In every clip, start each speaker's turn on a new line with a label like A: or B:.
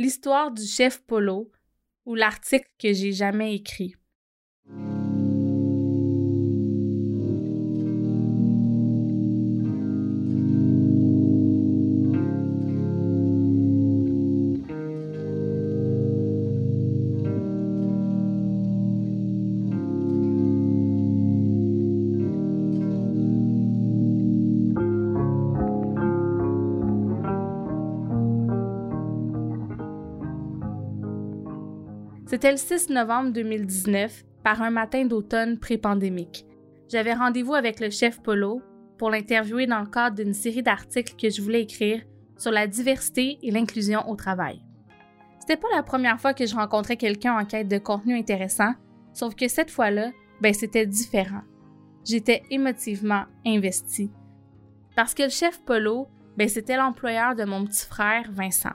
A: l'histoire du chef Polo ou l'article que j'ai jamais écrit. C'était le 6 novembre 2019, par un matin d'automne pré-pandémique. J'avais rendez-vous avec le chef Polo pour l'interviewer dans le cadre d'une série d'articles que je voulais écrire sur la diversité et l'inclusion au travail. C'était pas la première fois que je rencontrais quelqu'un en quête de contenu intéressant, sauf que cette fois-là, ben c'était différent. J'étais émotivement investie. Parce que le chef Polo, ben c'était l'employeur de mon petit frère Vincent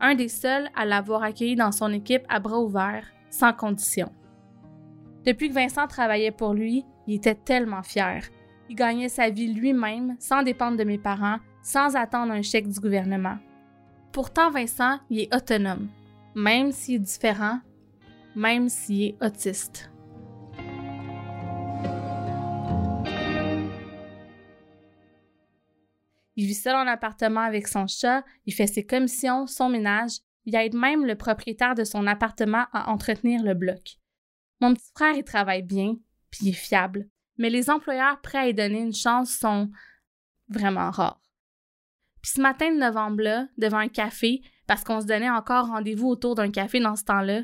A: un des seuls à l'avoir accueilli dans son équipe à bras ouverts, sans condition. Depuis que Vincent travaillait pour lui, il était tellement fier. Il gagnait sa vie lui-même, sans dépendre de mes parents, sans attendre un chèque du gouvernement. Pourtant, Vincent, il est autonome, même s'il est différent, même s'il est autiste. Il vit seul en appartement avec son chat, il fait ses commissions, son ménage, il aide même le propriétaire de son appartement à entretenir le bloc. Mon petit frère, il travaille bien, puis il est fiable, mais les employeurs prêts à lui donner une chance sont vraiment rares. Puis ce matin de novembre-là, devant un café, parce qu'on se donnait encore rendez-vous autour d'un café dans ce temps-là,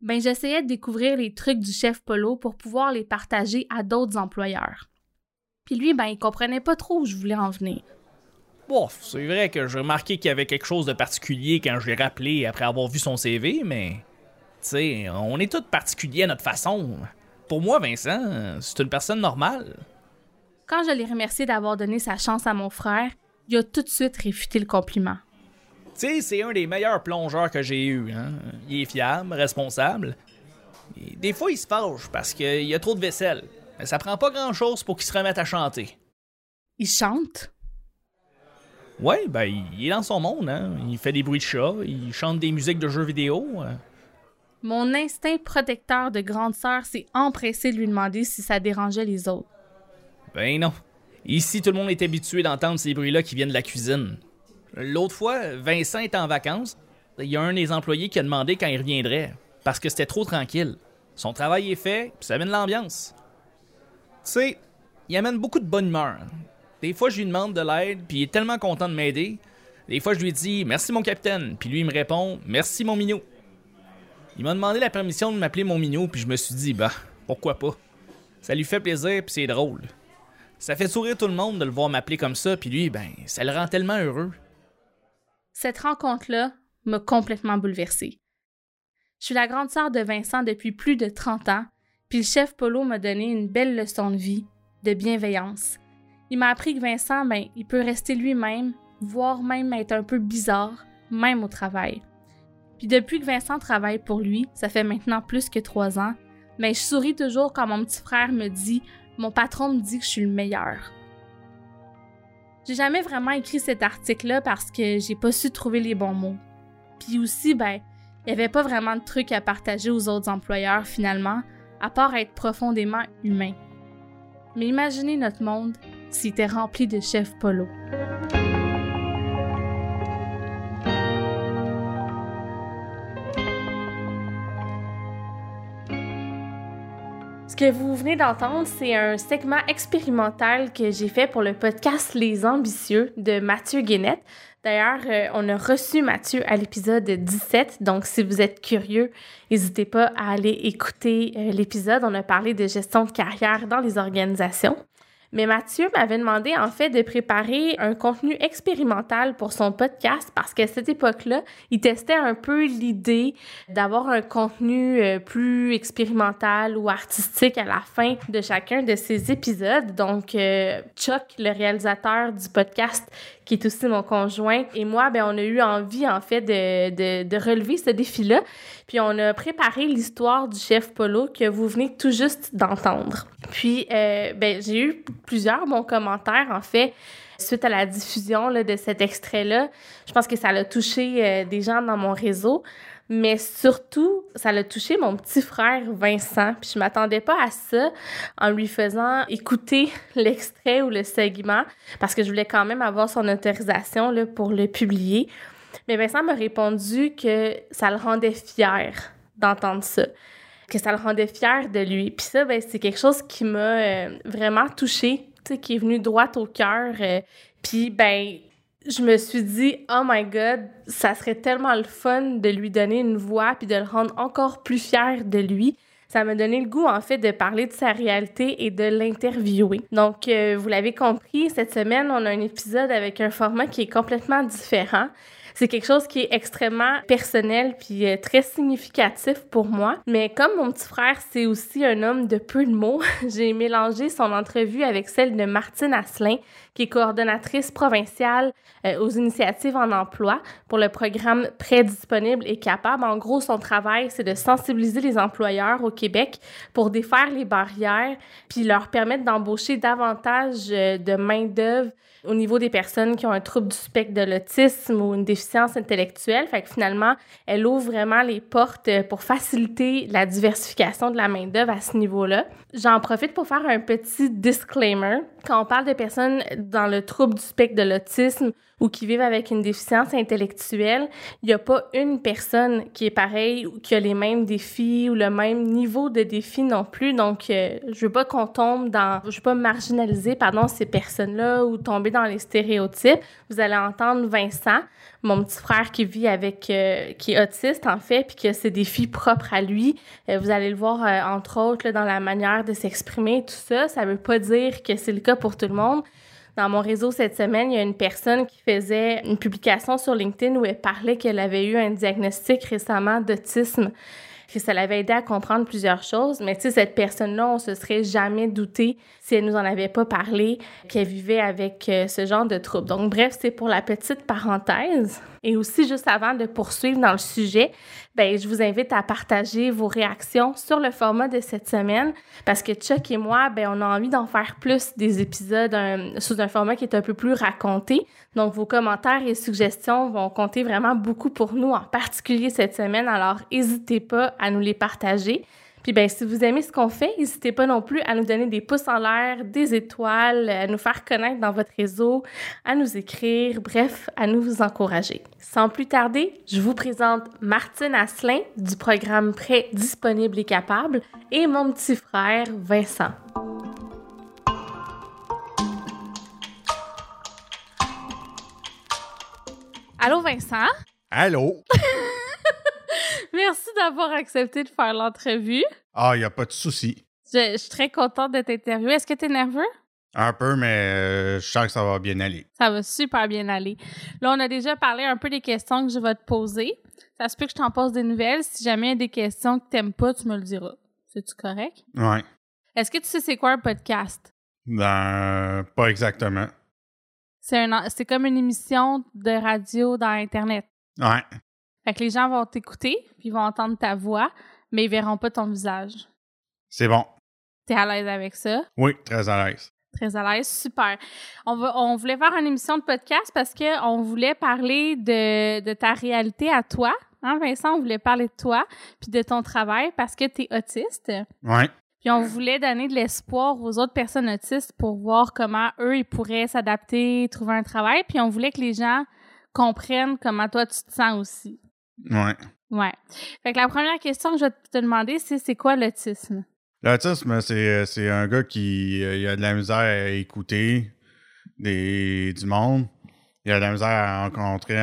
A: ben j'essayais de découvrir les trucs du chef Polo pour pouvoir les partager à d'autres employeurs. Puis lui, ben il comprenait pas trop où je voulais en venir.
B: Bon, c'est vrai que j'ai remarqué qu'il y avait quelque chose de particulier quand je l'ai rappelé après avoir vu son CV, mais. Tu sais, on est tous particuliers à notre façon. Pour moi, Vincent, c'est une personne normale.
A: Quand je l'ai remercié d'avoir donné sa chance à mon frère, il a tout de suite réfuté le compliment.
B: Tu sais, c'est un des meilleurs plongeurs que j'ai eu. Hein? Il est fiable, responsable. des fois, il se fâche parce qu'il y a trop de vaisselle. Mais ça prend pas grand-chose pour qu'il se remette à chanter.
A: Il chante?
B: Ouais, ben, il est dans son monde, hein. Il fait des bruits de chat, il chante des musiques de jeux vidéo. Euh.
A: Mon instinct protecteur de grande sœur s'est empressé de lui demander si ça dérangeait les autres.
B: Ben non. Ici, tout le monde est habitué d'entendre ces bruits-là qui viennent de la cuisine. L'autre fois, Vincent est en vacances. Il y a un des employés qui a demandé quand il reviendrait, parce que c'était trop tranquille. Son travail est fait, puis ça amène l'ambiance. Tu sais, il amène beaucoup de bonne humeur. Des fois, je lui demande de l'aide, puis il est tellement content de m'aider. Des fois, je lui dis Merci, mon capitaine, puis lui, il me répond Merci, mon minou. Il m'a demandé la permission de m'appeler mon minou, puis je me suis dit Bah, pourquoi pas? Ça lui fait plaisir, puis c'est drôle. Ça fait sourire tout le monde de le voir m'appeler comme ça, puis lui, ben, ça le rend tellement heureux.
A: Cette rencontre-là m'a complètement bouleversée. Je suis la grande sœur de Vincent depuis plus de 30 ans, puis le chef Polo m'a donné une belle leçon de vie, de bienveillance, il m'a appris que Vincent, ben, il peut rester lui-même, voire même être un peu bizarre, même au travail. Puis depuis que Vincent travaille pour lui, ça fait maintenant plus que trois ans, mais ben, je souris toujours quand mon petit frère me dit Mon patron me dit que je suis le meilleur. J'ai jamais vraiment écrit cet article-là parce que j'ai pas su trouver les bons mots. Puis aussi, ben, il y avait pas vraiment de trucs à partager aux autres employeurs finalement, à part être profondément humain. Mais imaginez notre monde s'il était rempli de chefs polo. Ce que vous venez d'entendre, c'est un segment expérimental que j'ai fait pour le podcast Les Ambitieux de Mathieu Guénette. D'ailleurs, euh, on a reçu Mathieu à l'épisode 17, donc si vous êtes curieux, n'hésitez pas à aller écouter euh, l'épisode. On a parlé de gestion de carrière dans les organisations. Mais Mathieu m'avait demandé en fait de préparer un contenu expérimental pour son podcast parce qu'à cette époque-là, il testait un peu l'idée d'avoir un contenu euh, plus expérimental ou artistique à la fin de chacun de ses épisodes. Donc, euh, Chuck, le réalisateur du podcast, qui est aussi mon conjoint, et moi, ben, on a eu envie en fait de, de, de relever ce défi-là. Puis on a préparé l'histoire du chef Polo que vous venez tout juste d'entendre. Puis, euh, ben, j'ai eu plusieurs bons commentaires, en fait. suite à la diffusion là, de cet extrait-là. Je pense que ça a touché euh, des gens dans mon réseau. Mais surtout, ça l'a touché mon petit frère Vincent. Puis je m'attendais pas à ça en lui faisant écouter l'extrait ou le segment parce que je voulais quand même avoir son autorisation là, pour le publier. Mais Vincent m'a répondu que ça le rendait fier d'entendre ça que ça le rendait fier de lui. Puis ça, ben, c'est quelque chose qui m'a euh, vraiment touchée, qui est venu droit au cœur. Euh, puis, ben, je me suis dit, oh my god, ça serait tellement le fun de lui donner une voix puis de le rendre encore plus fier de lui. Ça m'a donné le goût, en fait, de parler de sa réalité et de l'interviewer. Donc, euh, vous l'avez compris, cette semaine, on a un épisode avec un format qui est complètement différent. C'est quelque chose qui est extrêmement personnel puis euh, très significatif pour moi. Mais comme mon petit frère, c'est aussi un homme de peu de mots, j'ai mélangé son entrevue avec celle de Martine Asselin, qui est coordonnatrice provinciale euh, aux initiatives en emploi pour le programme Prêt disponible et capable. En gros, son travail, c'est de sensibiliser les employeurs au Québec pour défaire les barrières puis leur permettre d'embaucher davantage euh, de main-d'œuvre au niveau des personnes qui ont un trouble du spectre de l'autisme ou une déficience intellectuelle. Fait que finalement, elle ouvre vraiment les portes pour faciliter la diversification de la main-d'œuvre à ce niveau-là. J'en profite pour faire un petit disclaimer. Quand on parle de personnes dans le trouble du spectre de l'autisme ou qui vivent avec une déficience intellectuelle, il n'y a pas une personne qui est pareille ou qui a les mêmes défis ou le même niveau de défi non plus. Donc, euh, je veux pas qu'on tombe dans, je veux pas marginaliser, pardon, ces personnes-là ou tomber dans les stéréotypes. Vous allez entendre Vincent, mon petit frère qui vit avec, euh, qui est autiste en fait, puis qui a ses défis propres à lui. Euh, vous allez le voir entre autres dans la manière de s'exprimer, tout ça. Ça veut pas dire que c'est le cas pour tout le monde. Dans mon réseau cette semaine, il y a une personne qui faisait une publication sur LinkedIn où elle parlait qu'elle avait eu un diagnostic récemment d'autisme que ça l'avait aidé à comprendre plusieurs choses. Mais tu sais, cette personne-là, on se serait jamais douté si elle nous en avait pas parlé qu'elle vivait avec euh, ce genre de trouble. Donc, bref, c'est pour la petite parenthèse. Et aussi, juste avant de poursuivre dans le sujet, ben, je vous invite à partager vos réactions sur le format de cette semaine parce que Chuck et moi, ben, on a envie d'en faire plus des épisodes sous un format qui est un peu plus raconté. Donc, vos commentaires et suggestions vont compter vraiment beaucoup pour nous, en particulier cette semaine. Alors, n'hésitez pas à nous les partager. Puis ben, si vous aimez ce qu'on fait, n'hésitez pas non plus à nous donner des pouces en l'air, des étoiles, à nous faire connaître dans votre réseau, à nous écrire, bref, à nous vous encourager. Sans plus tarder, je vous présente Martine Asselin du programme Prêt disponible et capable et mon petit frère Vincent. Allô Vincent?
C: Allô?
A: Merci d'avoir accepté de faire l'entrevue.
C: Ah, il n'y a pas de souci.
A: Je, suis très contente de t'interviewer. Est-ce que tu es nerveux?
C: Un peu, mais euh, je sens que ça va bien aller.
A: Ça va super bien aller. Là, on a déjà parlé un peu des questions que je vais te poser. Ça se peut que je t'en pose des nouvelles. Si jamais il y a des questions que tu n'aimes pas, tu me le diras. C'est-tu correct?
C: Ouais.
A: Est-ce que tu sais c'est quoi un podcast?
C: Ben, pas exactement.
A: C'est c'est comme une émission de radio dans Internet.
C: Ouais.
A: Fait que les gens vont t'écouter, puis ils vont entendre ta voix, mais ils verront pas ton visage.
C: C'est bon.
A: T'es à l'aise avec ça?
C: Oui, très à l'aise.
A: Très à l'aise, super. On, va, on voulait faire une émission de podcast parce qu'on voulait parler de, de ta réalité à toi. Hein, Vincent, on voulait parler de toi puis de ton travail parce que tu es autiste.
C: Oui.
A: Puis on voulait donner de l'espoir aux autres personnes autistes pour voir comment eux, ils pourraient s'adapter, trouver un travail. Puis on voulait que les gens comprennent comment toi, tu te sens aussi.
C: Ouais.
A: Ouais. Fait que la première question que je vais te demander, c'est c'est quoi l'autisme?
C: L'autisme, c'est, c'est un gars qui euh, a de la misère à écouter des, du monde. Il a de la misère à rencontrer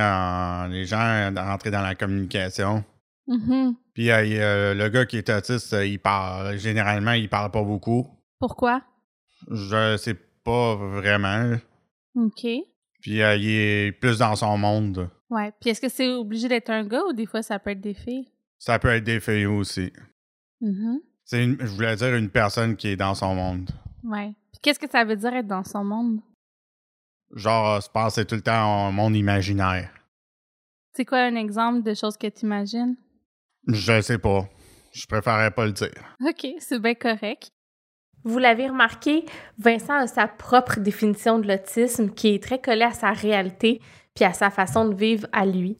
C: les gens, à rentrer dans la communication.
A: Mm-hmm.
C: Puis euh, le gars qui est autiste, il parle. Généralement, il parle pas beaucoup.
A: Pourquoi?
C: Je sais pas vraiment.
A: OK.
C: Puis euh, il est plus dans son monde.
A: Ouais. Puis est-ce que c'est obligé d'être un gars ou des fois ça peut être des filles?
C: Ça peut être des filles aussi.
A: Mm-hmm.
C: C'est une, je voulais dire une personne qui est dans son monde.
A: Ouais. Puis qu'est-ce que ça veut dire être dans son monde?
C: Genre, se passer tout le temps en monde imaginaire.
A: C'est quoi un exemple de choses que tu imagines?
C: Je sais pas. Je préférerais pas le dire.
A: OK, c'est bien correct. Vous l'avez remarqué, Vincent a sa propre définition de l'autisme qui est très collée à sa réalité puis à sa façon de vivre à lui.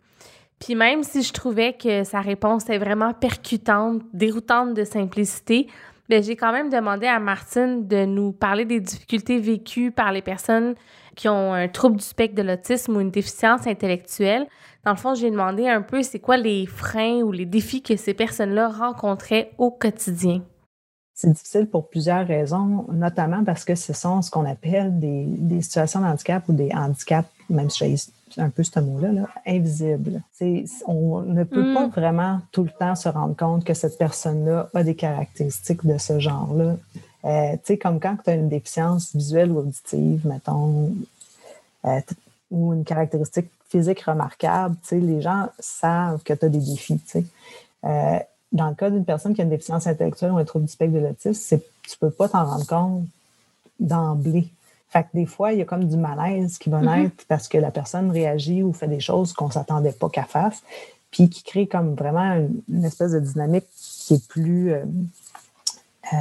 A: Puis même si je trouvais que sa réponse est vraiment percutante, déroutante de simplicité, ben j'ai quand même demandé à Martine de nous parler des difficultés vécues par les personnes qui ont un trouble du spectre de l'autisme ou une déficience intellectuelle. Dans le fond, j'ai demandé un peu c'est quoi les freins ou les défis que ces personnes-là rencontraient au quotidien.
D: C'est difficile pour plusieurs raisons, notamment parce que ce sont ce qu'on appelle des, des, situations de handicap ou des handicaps, même si j'ai un peu ce mot-là, là, invisibles. On ne peut pas mm. vraiment tout le temps se rendre compte que cette personne-là a des caractéristiques de ce genre-là. Euh, tu sais, comme quand tu as une déficience visuelle ou auditive, mettons, euh, ou une caractéristique physique remarquable, tu sais, les gens savent que tu as des défis, tu sais. Euh, dans le cas d'une personne qui a une déficience intellectuelle ou un trouble du spectre de l'autisme, tu peux pas t'en rendre compte d'emblée. Fait que des fois, il y a comme du malaise qui va mm-hmm. naître parce que la personne réagit ou fait des choses qu'on ne s'attendait pas qu'elle fasse, puis qui crée comme vraiment une, espèce de dynamique qui est plus euh, euh,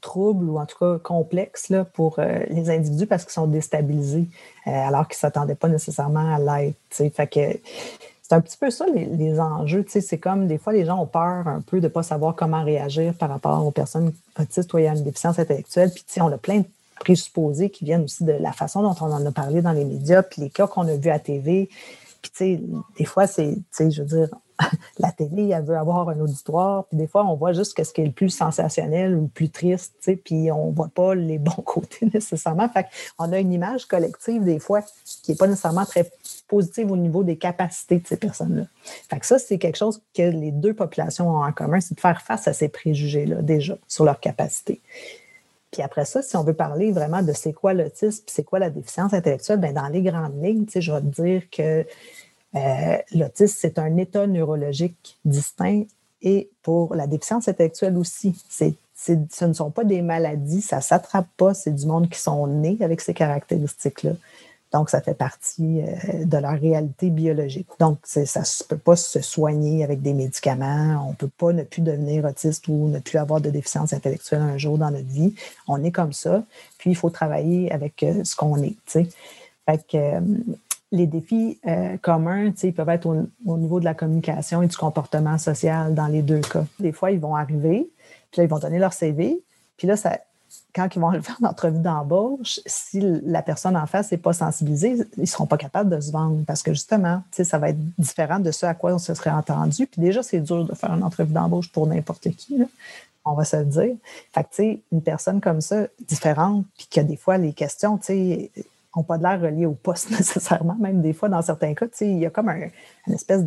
D: trouble ou en tout cas complexe là, pour euh, les individus parce qu'ils sont déstabilisés alors qu'ils ne s'attendaient pas nécessairement à l'être. Fait que c'est un petit peu ça les, enjeux. c'est comme des fois les gens ont peur un peu de ne pas savoir comment réagir par rapport aux personnes autistes ou ayant une déficience intellectuelle. Puis on a plein de présupposés qui viennent aussi de la façon dont on en a parlé dans les médias, puis les cas qu'on a vus à TV. Puis tu sais, des fois, c'est, tu sais, je veux dire, la télé, elle veut avoir un auditoire, puis des fois, on voit juste ce qui est le plus sensationnel ou le plus triste, tu sais, puis on voit pas les bons côtés nécessairement. Fait qu'on a une image collective, des fois, qui n'est pas nécessairement très positive au niveau des capacités de ces personnes-là. Fait que ça, c'est quelque chose que les deux populations ont en commun, c'est de faire face à ces préjugés-là, déjà, sur leurs capacités. Puis après ça, si on veut parler vraiment de c'est quoi l'autisme, c'est quoi la déficience intellectuelle, bien, dans les grandes lignes, tu je vais te dire que euh, l'autisme, c'est un état neurologique distinct et pour la déficience intellectuelle aussi. Ce ne sont pas des maladies, ça ne s'attrape pas, c'est du monde qui sont nés avec ces caractéristiques-là. Donc, ça fait partie euh, de leur réalité biologique. Donc, ça ne peut pas se soigner avec des médicaments. On ne peut pas ne plus devenir autiste ou ne plus avoir de déficience intellectuelle un jour dans notre vie. On est comme ça. Puis, il faut travailler avec euh, ce qu'on est. Fait que, les défis euh, communs, ils peuvent être au, niveau de la communication et du comportement social dans les deux cas. Des fois, ils vont arriver, puis là, ils vont donner leur CV, puis là, ça, quand ils vont le faire l'entrevue d'embauche, si la personne en face n'est pas sensibilisée, ils ne seront pas capables de se vendre parce que justement, ça va être différent de ce à quoi on se serait entendu. Puis déjà, c'est dur de faire une entrevue d'embauche pour n'importe qui. on va se le dire. Fait que, tu sais, une personne comme ça, différente, puis que des fois, les questions, tu sais, n'ont pas de l'air reliées au poste nécessairement, même des fois, dans certains cas, il y a comme un, une espèce.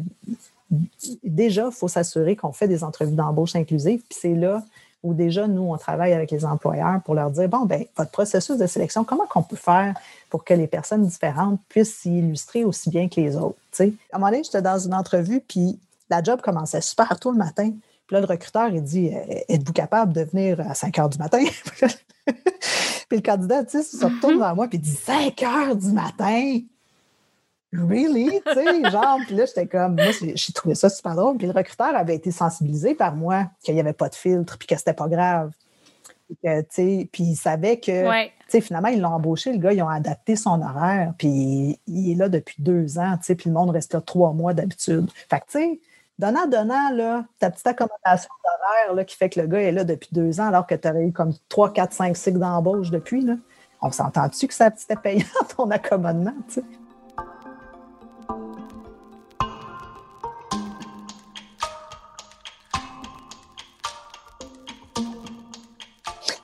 D: Déjà, il faut s'assurer qu'on fait des entrevues d'embauche inclusives, puis c'est là où déjà, nous, on travaille avec les employeurs pour leur dire, bon, ben votre processus de sélection, comment qu'on peut faire pour que les personnes différentes puissent s'y illustrer aussi bien que les autres? À un moment donné, j'étais dans une entrevue, puis la job commençait super tôt le matin. Puis là, le recruteur, il dit, êtes-vous capable de venir à 5 heures du matin? Puis le candidat, tu sais, se retourne vers moi, puis il dit 5 heures du matin? Really? Tu sais, genre, puis là, j'étais comme, moi, j'ai trouvé ça super drôle. Puis le recruteur avait été sensibilisé par moi qu'il n'y avait pas de filtre, puis que c'était pas grave. Puis, il savait que, tu sais, finalement, ils l'ont embauché, le gars, ils ont adapté son horaire, puis il est là depuis deux ans, tu sais, puis le monde reste là trois mois d'habitude. Fait que, tu sais, donnant, donnant, là, ta petite accommodation d'horaire qui fait que le gars est là depuis deux ans alors que tu avais eu comme trois, quatre, cinq cycles d'embauche depuis, là, on s'entend-tu que ça c'était payant ton accommodement, tu sais?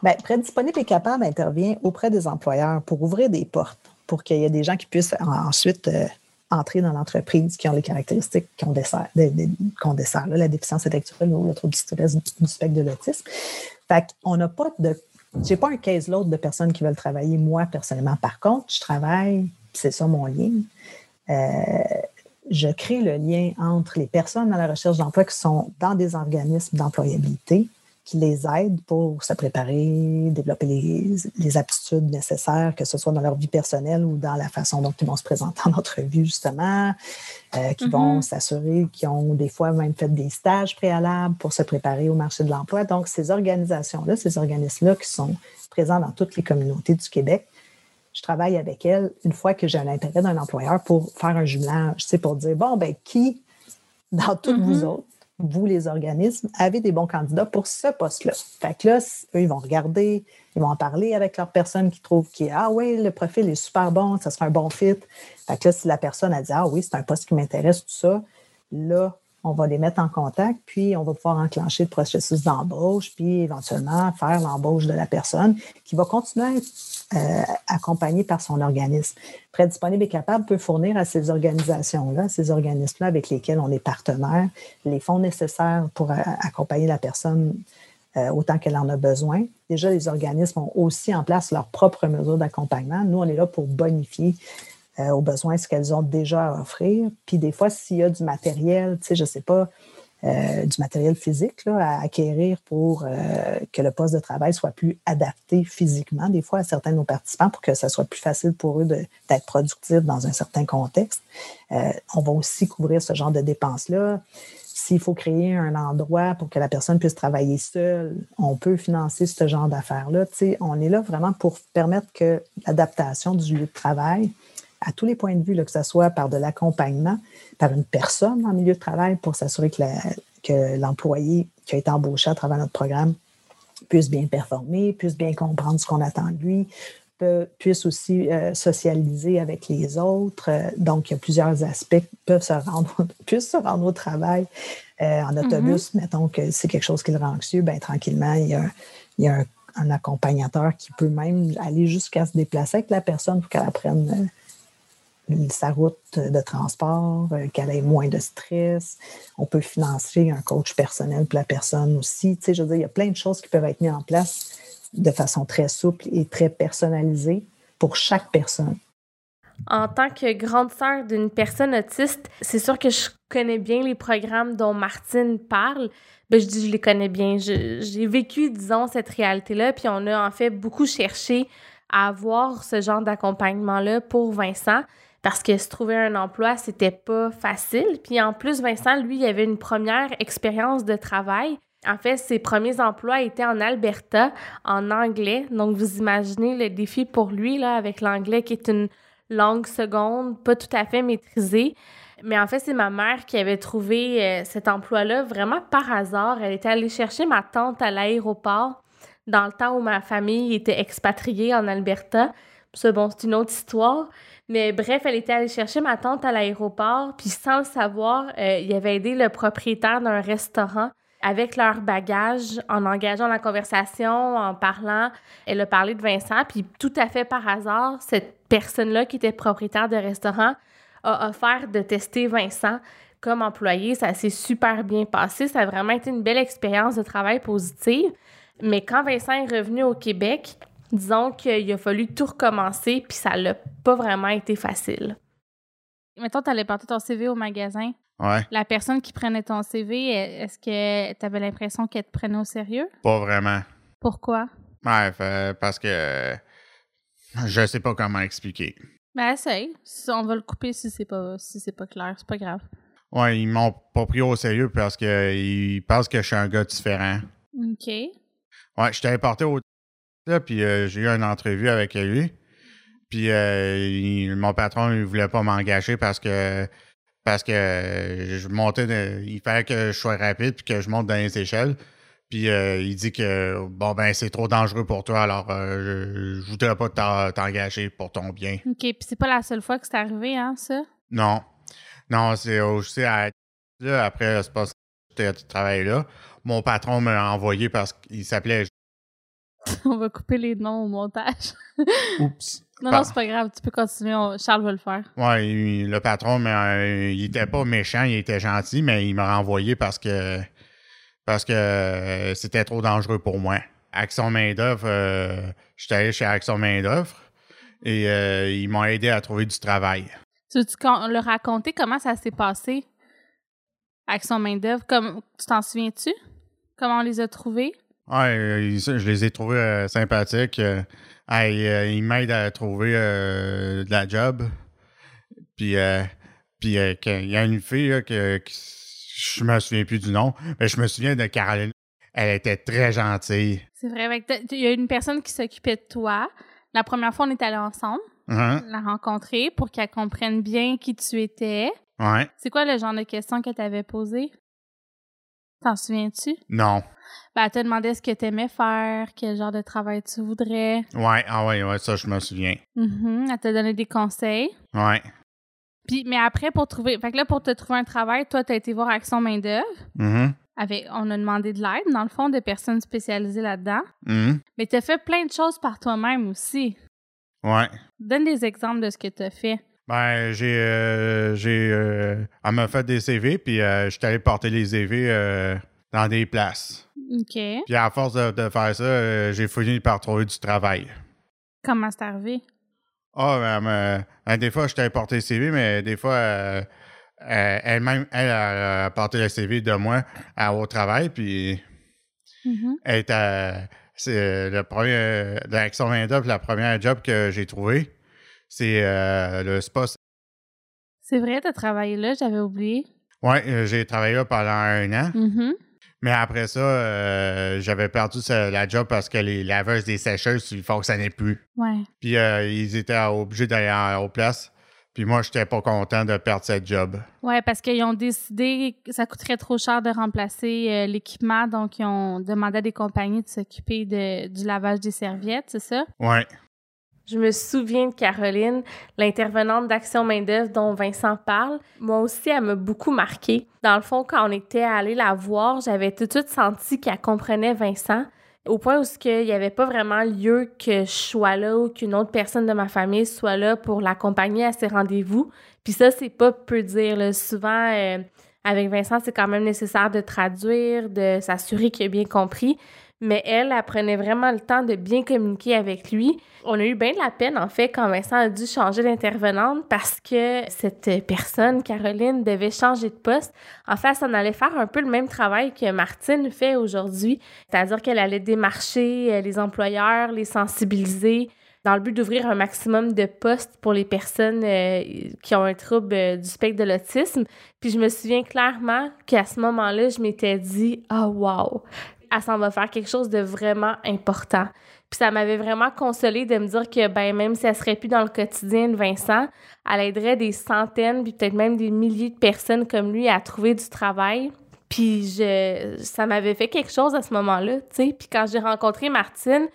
D: Bien, Prêt disponible et capable intervient auprès des employeurs pour ouvrir des portes, pour qu'il y ait des gens qui puissent ensuite euh, entrer dans l'entreprise qui ont les caractéristiques qu'on dessert, dessert la déficience intellectuelle ou le trouble du spectre de l'autisme. Fait qu'on n'a pas de. J'ai pas un case load de personnes qui veulent travailler, moi, personnellement. Par contre, je travaille, c'est ça mon lien. Euh, je crée le lien entre les personnes à la recherche d'emploi qui sont dans des organismes d'employabilité, qui les aident pour se préparer, développer les, les, aptitudes nécessaires, que ce soit dans leur vie personnelle ou dans la façon dont ils vont se présenter en entrevue, justement, euh, qui vont
A: Mhm.
D: s'assurer qu'ils ont des fois même fait des stages préalables pour se préparer au marché de l'emploi. Donc, ces organisations-là, ces organismes-là qui sont présents dans toutes les communautés du Québec, je travaille avec elles une fois que j'ai un intérêt d'un employeur pour faire un jumelage, sais, pour dire, bon, ben qui, dans toutes
A: Mhm.
D: vous autres, vous, les organismes, avez des bons candidats pour ce poste-là. Fait que là, eux, ils vont regarder, ils vont en parler avec leur personne qui trouve qui Ah oui, le profil est super bon, ça sera un bon fit. Fait que là, si la personne a dit Ah oui, c'est un poste qui m'intéresse, tout ça, là, on va les mettre en contact, puis on va pouvoir enclencher le processus d'embauche, puis éventuellement faire l'embauche de la personne qui va continuer à être euh, accompagnée par son organisme. Prêt disponible et capable peut fournir à ces organisations-là, ces organismes-là avec lesquels on est partenaire, les fonds nécessaires pour a- accompagner la personne euh, autant qu'elle en a besoin. Déjà, les organismes ont aussi en place leurs propres mesures d'accompagnement. Nous, on est là pour bonifier euh, aux besoins ce qu'elles ont déjà à offrir. Puis des fois, s'il y a du matériel, tu sais, je ne sais pas, euh, du matériel physique à acquérir pour euh, que le poste de travail soit plus adapté physiquement, des fois, à certains de nos participants, pour que ça soit plus facile pour eux d'être productifs dans un certain contexte. On va aussi couvrir ce genre de dépenses-là. S'il faut créer un endroit pour que la personne puisse travailler seule, on peut financer ce genre d'affaires-là. On est là vraiment pour permettre que l'adaptation du lieu de travail, à tous les points de vue, là, que ce soit par de l'accompagnement, par une personne en milieu de travail pour s'assurer que l'employé qui a été embauché à travers notre programme puisse bien performer, puisse bien comprendre ce qu'on attend de lui, puisse aussi euh, socialiser avec les autres. Euh, donc, il y a plusieurs aspects qui peuvent se rendre, puissent se rendre au travail euh, en autobus. Mettons que c'est quelque chose qui le rend anxieux, ben, tranquillement, il y a, il y a un, un accompagnateur qui peut même aller jusqu'à se déplacer avec la personne pour qu'elle apprenne sa route de transport, euh, qu'elle ait moins de stress. On peut financer un coach personnel pour la personne aussi. Tu sais, je veux dire, il y a plein de choses qui peuvent être mises en place de façon très souple et très personnalisée pour chaque personne.
A: En tant que grande sœur d'une personne autiste, c'est sûr que je connais bien les programmes dont Martine parle. Ben, je dis je les connais bien. J'ai vécu, disons, cette réalité-là, puis on a en fait beaucoup cherché à avoir ce genre d'accompagnement-là pour Vincent parce que se trouver un emploi, c'était pas facile. Puis en plus, Vincent, lui, il avait une première expérience de travail. En fait, ses premiers emplois étaient en Alberta, en anglais. Donc, vous imaginez le défi pour lui, là, avec l'anglais qui est une langue seconde, pas tout à fait maîtrisée. Mais en fait, c'est ma mère qui avait trouvé euh, cet emploi-là vraiment par hasard. Elle était allée chercher ma tante à l'aéroport dans le temps où ma famille était expatriée en Alberta. Ça, bon, c'est une autre histoire. Mais bref, elle était allée chercher ma tante à l'aéroport, puis sans le savoir, euh, il avait aidé le propriétaire d'un restaurant avec leurs bagages, en engageant la conversation, en parlant. Elle a parlé de Vincent, puis tout à fait par hasard, cette personne-là qui était propriétaire de restaurant a offert de tester Vincent comme employé. Ça s'est super bien passé. Ça a vraiment été une belle expérience de travail positive. Mais quand Vincent est revenu au Québec, disons qu'il a fallu tout recommencer, puis ça l'a pas vraiment été facile.
E: Mettons, tu allais porter ton CV au magasin.
C: Ouais,
E: La personne qui prenait ton CV, est-ce que tu avais l'impression qu'elle te prenait au sérieux?
C: pas vraiment.
E: Pourquoi?
C: Ouais, fait- parce que je sais pas comment expliquer.
E: Ben, essaye. Si- On va le couper si c'est pas, si c'est pas clair. C'est pas grave.
C: Ouais, ils m'ont pas pris au sérieux parce qu'ils pensent que je suis un gars différent.
E: OK.
C: Ouais, je t'avais porté au là, puis euh, j'ai eu une entrevue avec lui. Puis euh, il- mon patron, il voulait pas m'engager parce que parce que euh, je montais de- il fallait que je sois rapide puis que je monte dans les échelles. Puis euh, il dit que bon ben c'est trop dangereux pour toi, alors je, je voudrais pas t'en- t'engager pour ton bien.
E: OK. Puis c'est pas la seule fois que c'est arrivé, hein, ça?
C: Non. Non, c'est aussi à là, après c'est pas ce travail là. Mon patron m'a envoyé parce qu'il s'appelait
E: On va couper les noms au montage.
C: Oups.
E: Non, non, c'est pas grave. Tu peux continuer. on- Charles va le faire.
C: Il- le patron, mais euh, il était pas méchant, il était gentil, mais il m'a renvoyé parce que parce que euh, c'était trop dangereux pour moi. Action main d'œuvre, euh, j'étais allé chez Action main d'œuvre et euh, ils m'ont aidé à trouver du travail.
E: Tu veux leur raconter comment ça s'est passé? Avec son main-d'œuvre? Comme, tu t'en souviens-tu? Comment on les a trouvés?
C: Ouais, ils- je les ai trouvés euh, sympathiques. Euh, ils m'aident à trouver euh, de la job. Puis, euh, puis euh, il y a une fille là, que, que je me souviens plus du nom, mais je me souviens de Caroline. Elle était très gentille.
E: C'est vrai. Il y a une personne qui s'occupait de toi. La première fois, on est allés ensemble,
C: Hein?
E: la rencontrer pour qu'elle comprenne bien qui tu étais.
C: Ouais.
E: C'est quoi le genre de questions que tu avais posées? T'en souviens-tu?
C: Non.
E: Ben, elle te demandé ce que tu aimais faire, quel genre de travail tu voudrais.
C: Ouais, ah ouais, ouais, ça, je me souviens.
E: Mhm, Elle t'a donné des conseils.
C: Ouais.
E: Puis, mais après, pour trouver. Fait que là, pour te trouver un travail, toi, tu as été voir Action Main-d'œuvre. Avec, on a demandé de l'aide, dans le fond, de personnes spécialisées là-dedans.
C: Mhm.
E: Mais tu as fait plein de choses par toi-même aussi.
C: Ouais.
E: Donne des exemples de ce que tu as fait.
C: Ben, j'ai. euh, j'ai euh, elle m'a fait des CV, puis euh, je suis allé porter les CV dans des places.
E: OK.
C: Puis à force de, de faire ça, j'ai fini par trouver du travail.
E: Comment c'est arrivé?
C: Ah, ben, euh, des fois, je t'avais porté le CV, mais des fois, euh, elle-même, elle a porté le CV de moi à- au travail, puis
E: Mhm.
C: elle était. C'est le premier. L'action main la première job que j'ai trouvé, c'est euh, le spa.
E: C'est vrai, tu as travaillé là, j'avais oublié.
C: Ouais, euh, j'ai travaillé là pendant un an.
E: Mhm.
C: Mais après ça, euh, j'avais perdu la job parce que les laveuses des sécheuses, ils fonctionnaient plus.
E: Ouais.
C: Puis euh, ils étaient obligés d'aller en- aux places. Puis moi, j'étais pas content de perdre cette job.
E: Ouais, parce qu'ils ont décidé que ça coûterait trop cher de remplacer euh, l'équipement, donc ils ont demandé à des compagnies de s'occuper de, du lavage des serviettes, c'est ça?
C: Ouais.
A: Je me souviens de Caroline, l'intervenante d'Action Main-d'œuvre dont Vincent parle. Moi aussi, elle m'a beaucoup marqué. Dans le fond, quand on était allé la voir, j'avais tout de suite senti qu'elle comprenait Vincent, au point où qu'il n'y avait pas vraiment lieu que je sois là ou qu'une autre personne de ma famille soit là pour l'accompagner à ses rendez-vous. Puis ça, c'est pas peu dire. Souvent, euh, avec Vincent, c'est quand même nécessaire de traduire, de s'assurer qu'il a bien compris. Mais elle, elle prenait vraiment le temps de bien communiquer avec lui. On a eu bien de la peine, en fait, quand Vincent a dû changer d'intervenante parce que cette personne, Caroline, devait changer de poste. En fait, elle allait faire un peu le même travail que Martine fait aujourd'hui, c'est-à-dire qu'elle allait démarcher euh, les employeurs, les sensibiliser dans le but d'ouvrir un maximum de postes pour les personnes euh, qui ont un trouble euh, du spectre de l'autisme. Puis je me souviens clairement qu'à ce moment-là, je m'étais dit « Ah, wow! Elle s'en va faire quelque chose de vraiment important. » Puis ça m'avait vraiment consolée de me dire que ben même si elle serait plus dans le quotidien de Vincent, elle aiderait des centaines puis peut-être même des milliers de personnes comme lui à trouver du travail. Puis je ça m'avait fait quelque chose à ce moment-là, tu sais. Puis quand j'ai rencontré Martine,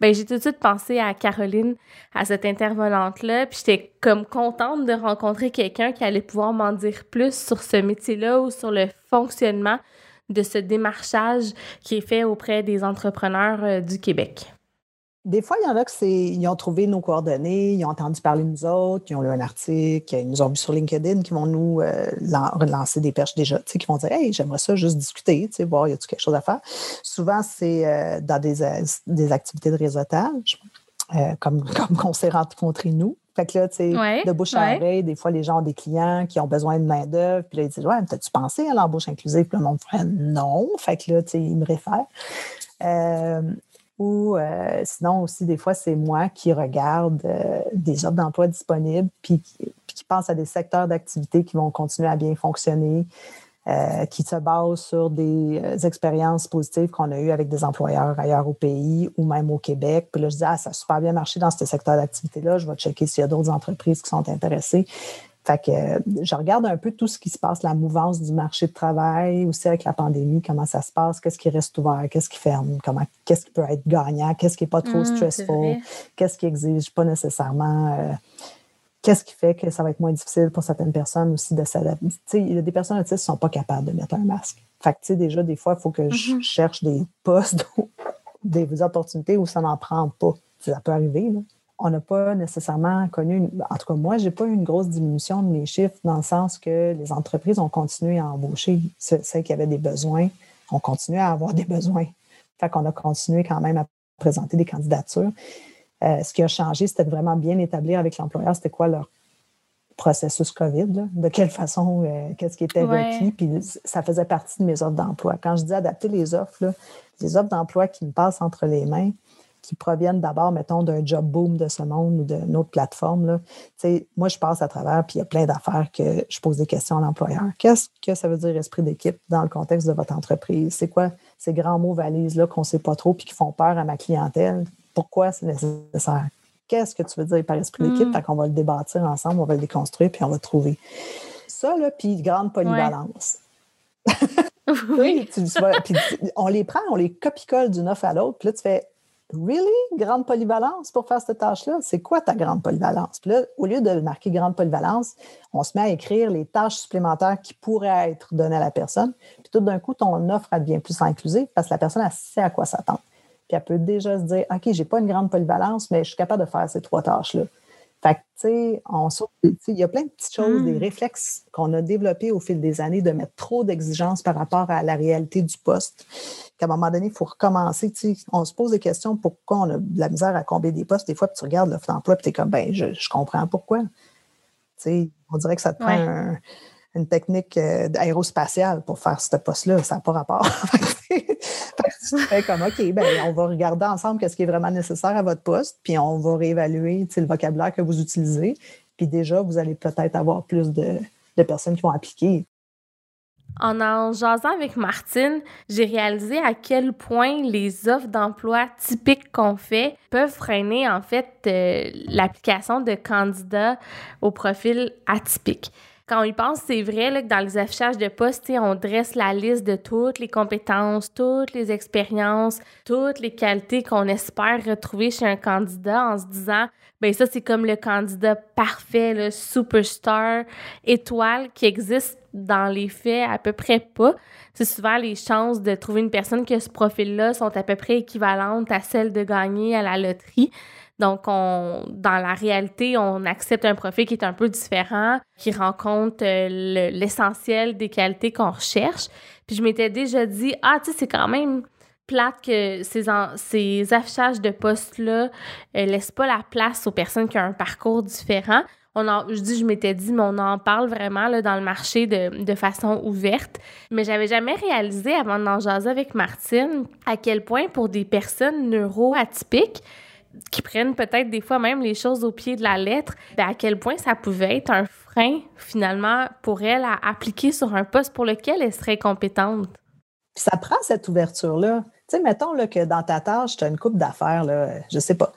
A: ben j'ai tout de suite pensé à Caroline, à cette intervenante-là, puis j'étais comme contente de rencontrer quelqu'un qui allait pouvoir m'en dire plus sur ce métier-là ou sur le fonctionnement de ce démarchage qui est fait auprès des entrepreneurs euh, du Québec?
D: Des fois, il y en a qui ils ont trouvé nos coordonnées, ils ont entendu parler de nous autres, ils ont lu un article, ils nous ont vu sur LinkedIn, qui vont nous euh, lan- relancer des perches déjà, tu sais, qui vont dire Hey, j'aimerais ça juste discuter, tu sais, voir, y a-tu quelque chose à faire? Souvent, c'est euh, dans des, activités de réseautage, comme, comme qu'on s'est rencontrés nous. Fait que là, tu sais,
E: Ouais,
D: de bouche à
E: ouais.
D: oreille, des fois, les gens ont des clients qui ont besoin de main-d'œuvre, puis là, ils disent Ouais, t'as-tu pensé à l'embauche inclusive? Puis le monde fait non. Fait que là, tu sais, ils me réfèrent. Euh, ou euh, sinon aussi, des fois, c'est moi qui regarde euh, des offres d'emploi disponibles puis qui pense à des secteurs d'activité qui vont continuer à bien fonctionner, euh, qui se basent sur des euh, expériences positives qu'on a eues avec des employeurs ailleurs au pays ou même au Québec. Puis là, je dis, ah, ça a super bien marché dans ce secteur d'activité-là. Je vais checker s'il y a d'autres entreprises qui sont intéressées. Fait que euh, je regarde un peu tout ce qui se passe, la mouvance du marché de travail, aussi avec la pandémie, comment ça se passe, qu'est-ce qui reste ouvert, qu'est-ce qui ferme, comment, qu'est-ce qui peut être gagnant, qu'est-ce qui n'est pas trop
E: c'est
D: stressful, qu'est-ce qui exige pas nécessairement. euh, Qu'est-ce qui fait que ça va être moins difficile pour certaines personnes aussi de s'adapter? Il y a des personnes autistes qui ne sont pas capables de mettre un masque. Fait que, tu sais, déjà, des fois, il faut que je
E: Mhm.
D: cherche des postes, ou des opportunités où ça n'en prend pas. Ça peut arriver, là. On n'a pas nécessairement connu, une- en tout cas, moi, je n'ai pas eu une grosse diminution de mes chiffres dans le sens que les entreprises ont continué à embaucher ce- celles qui avaient des besoins, ont continué à avoir des besoins. Fait qu'on a continué quand même à présenter des candidatures. Euh, ce qui a changé, c'était de vraiment bien établir avec l'employeur c'était quoi leur, processus COVID, de quelle façon, euh, qu'est-ce qui était requis, puis ça faisait partie de mes offres d'emploi. Quand je dis adapter les offres, les offres d'emploi qui me passent entre les mains, qui proviennent d'abord, mettons, d'un job boom de ce monde ou d'une autre plateforme. Là. Moi, je passe à travers, puis il y a plein d'affaires que je pose des questions à l'employeur. Qu'est-ce que ça veut dire esprit d'équipe dans le contexte de votre entreprise? C'est quoi ces grands mots valises-là qu'on ne sait pas trop puis qui font peur à ma clientèle? Pourquoi c'est nécessaire? Qu'est-ce que tu veux dire par esprit d'équipe? Mm. qu'on va le débattre ensemble, on va le déconstruire, puis on va trouver. Ça, là, puis grande polyvalence. oui, tu, puis on les prend, on les copie-colle d'une offre à l'autre, puis là, tu fais Really? Grande polyvalence pour faire cette tâche-là? C'est quoi ta grande polyvalence? Puis là, au lieu de marquer grande polyvalence, on se met à écrire les tâches supplémentaires qui pourraient être données à la personne. Puis tout d'un coup, ton offre devient plus inclusive parce que la personne, elle sait à quoi s'attendre. Puis elle peut déjà se dire OK, je n'ai pas une grande polyvalence, mais je suis capable de faire ces trois tâches-là. Fait que, tu sais, il y a plein de petites choses, des hmm. réflexes qu'on a développés au fil des années de mettre trop d'exigences par rapport à la réalité du poste. Qu'à un moment donné, il faut recommencer. Tu sais, on se pose des questions pourquoi on a de la misère à combler des postes. Des fois, tu regardes l'offre d'emploi et tu es comme, ben, je, comprends pourquoi. Tu sais, on dirait que ça te prend une technique euh, aérospatiale pour faire ce poste-là. Ça n'a pas rapport. comme, OK, ben, on va regarder ensemble qu'est-ce qui est vraiment nécessaire à votre poste, puis on va réévaluer le vocabulaire que vous utilisez. Puis déjà, vous allez peut-être avoir plus de, personnes qui vont appliquer.
A: En en jasant avec Martine, j'ai réalisé à quel point les offres d'emploi typiques qu'on fait peuvent freiner en fait euh, l'application de candidats au profil atypique. Quand on y pense, c'est vrai là, que dans les affichages de poste, on dresse la liste de toutes les compétences, toutes les expériences, toutes les qualités qu'on espère retrouver chez un candidat en se disant, ben ça, c'est comme le candidat parfait, le superstar, étoile qui existe dans les faits à peu près pas. C'est souvent les chances de trouver une personne qui a ce profil-là sont à peu près équivalentes à celles de gagner à la loterie. Donc, on, dans la réalité, on accepte un profil qui est un peu différent, qui rencontre euh, l'essentiel des qualités qu'on recherche. Puis je m'étais déjà dit, ah, tu sais, c'est quand même plate que ces, affichages de postes-là euh, laissent pas la place aux personnes qui ont un parcours différent. Je dis, je m'étais dit, mais on en parle vraiment dans le marché de, de façon ouverte. Mais j'avais jamais réalisé, avant d'en jaser avec Martine, à quel point pour des personnes neuroatypiques, qui prennent peut-être des fois même les choses au pied de la lettre, ben, à quel point ça pouvait être un frein finalement pour elle à appliquer sur un poste pour lequel elle serait compétente.
D: ça prend cette ouverture-là. Tu sais, mettons là, que dans ta tâche, tu as une coupe d'affaires, là, je sais pas.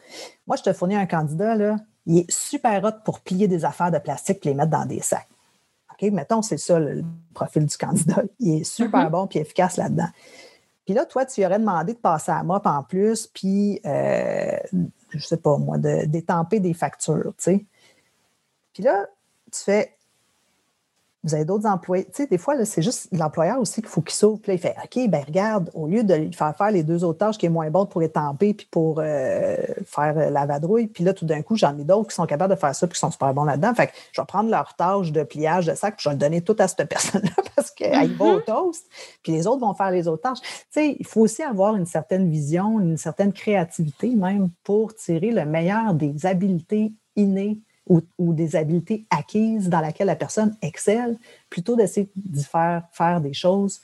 D: Moi, je te fournis un candidat, là, il est super hot pour plier des affaires de plastique et les mettre dans des sacs. OK, mettons, c'est ça le profil du candidat. Il est super mm-hmm. bon et efficace là-dedans. Puis là, toi, tu aurais demandé de passer à MOP en plus, puis, euh, je sais pas moi, d'étamper des factures, tu sais. Puis là, tu fais, vous avez d'autres employés. Tu sais, des fois, c'est juste l'employeur aussi qu'il faut qu'il s'ouvre. Puis là, il fait OK, ben regarde, au lieu de lui faire faire les deux autres tâches qui est moins bon pour étamper puis pour euh, faire euh, la vadrouille, puis là, tout d'un coup, j'en ai d'autres qui sont capables de faire ça puis qui sont super bons là-dedans. Fait que je vais prendre leur tâche de pliage de sac puis je vais le donner tout à cette personne-là parce qu'elle va au mm-hmm. toast. Puis les autres vont faire les autres tâches. Tu sais, il faut aussi avoir une certaine vision, une certaine créativité même pour tirer le meilleur des habiletés innées ou, des habiletés acquises dans lesquelles la personne excelle, plutôt d'essayer de faire faire des choses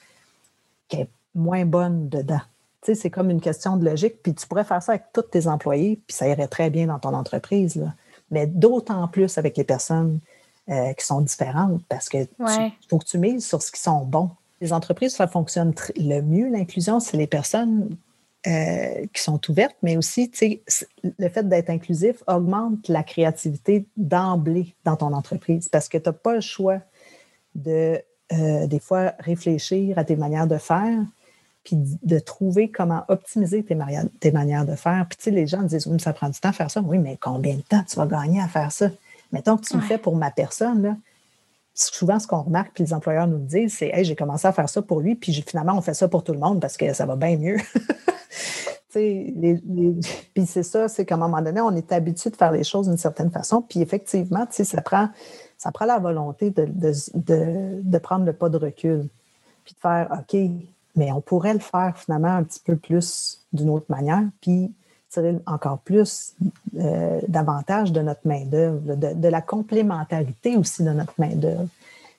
D: qui est moins bonne dedans. Tu sais, c'est comme une question de logique, puis tu pourrais faire ça avec tous tes employés, puis ça irait très bien dans ton entreprise. Là. Mais d'autant plus avec les personnes euh, qui sont différentes, parce que faut que tu mises sur ce qui sont bons. Les entreprises, ça fonctionne le mieux, l'inclusion, c'est les personnes euh, qui sont ouvertes, mais aussi, le fait d'être inclusif augmente la créativité d'emblée dans ton entreprise parce que tu n'as pas le choix de, euh, des fois, réfléchir à tes manières de faire, puis de trouver comment optimiser tes, tes manières de faire. Puis, tu sais, les gens disent, oui, ça prend du temps à faire ça. Oui, mais combien de temps tu vas gagner à faire ça? Mettons que tu le fais pour ma personne, là, souvent, ce qu'on remarque, puis les employeurs nous disent, c'est Hey, j'ai commencé à faire ça pour lui, puis finalement, on fait ça pour tout le monde parce que ça va bien mieux. puis c'est ça, c'est qu'à un moment donné, on est habitué de faire les choses d'une certaine façon. Puis effectivement, ça prend, ça prend la volonté de, de, prendre le pas de recul. Puis de faire OK, mais on pourrait le faire finalement un petit peu plus d'une autre manière. Puis tirer encore plus euh, davantage de notre main-d'œuvre, de, de, la complémentarité aussi de notre main-d'œuvre.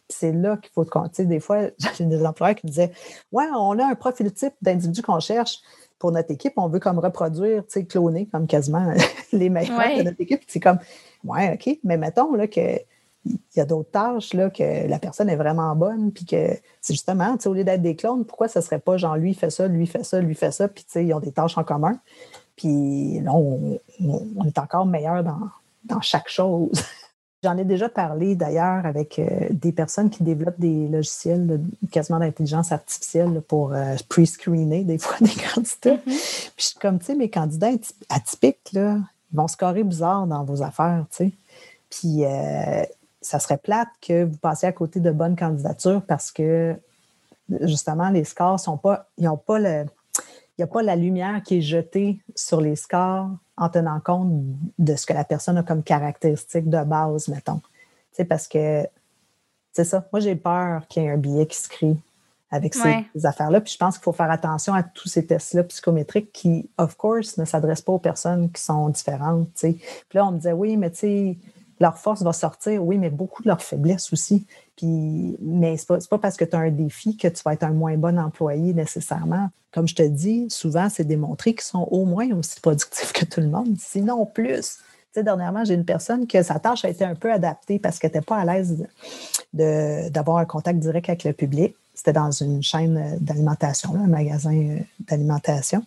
D: C'est là qu'il faut compter. Des fois, j'ai des employeurs qui disaient Ouais, on a un profil type d'individu qu'on cherche pour notre équipe. On veut comme reproduire, tu sais, cloner comme quasiment les meilleurs de notre équipe. C'est comme Ouais, OK, mais mettons là, que il y a d'autres tâches là, que la personne est vraiment bonne, puis que c'est justement, au lieu d'être des clones, pourquoi ce ne serait pas genre lui fait ça, lui fait ça, lui fait ça, puis ils ont des tâches en commun. Puis là, on, est encore meilleur dans, chaque chose. J'en ai déjà parlé d'ailleurs avec euh, des personnes qui développent des logiciels quasiment d'intelligence artificielle pour euh, pre-screener des fois des candidats. Mm-hmm. Puis comme, tu sais, mes candidats atypiques, là, ils vont scorer bizarre dans vos affaires, tu sais. Puis euh, ça serait plate que vous passiez à côté de bonnes candidatures parce que justement, les scores sont pas, ils n'ont pas le, il n'y a pas la lumière qui est jetée sur les scores en tenant compte de ce que la personne a comme caractéristique de base, mettons. C'est parce que, c'est ça, moi j'ai peur qu'il y ait un billet qui se crée avec ces, affaires-là. Puis je pense qu'il faut faire attention à tous ces tests-là psychométriques qui, of course, ne s'adressent pas aux personnes qui sont différentes. Puis là, on me disait, oui, mais tu sais, leur force va sortir, oui, mais beaucoup de leur faiblesse aussi. Puis, mais ce n'est pas, parce que tu as un défi que tu vas être un moins bon employé nécessairement. Comme je te dis, souvent, c'est démontré qu'ils sont au moins aussi productifs que tout le monde, sinon plus. Tu sais, dernièrement, j'ai une personne que sa tâche a été un peu adaptée parce qu'elle n'était pas à l'aise d'avoir un contact direct avec le public. C'était dans une chaîne d'alimentation, un magasin euh, d'alimentation.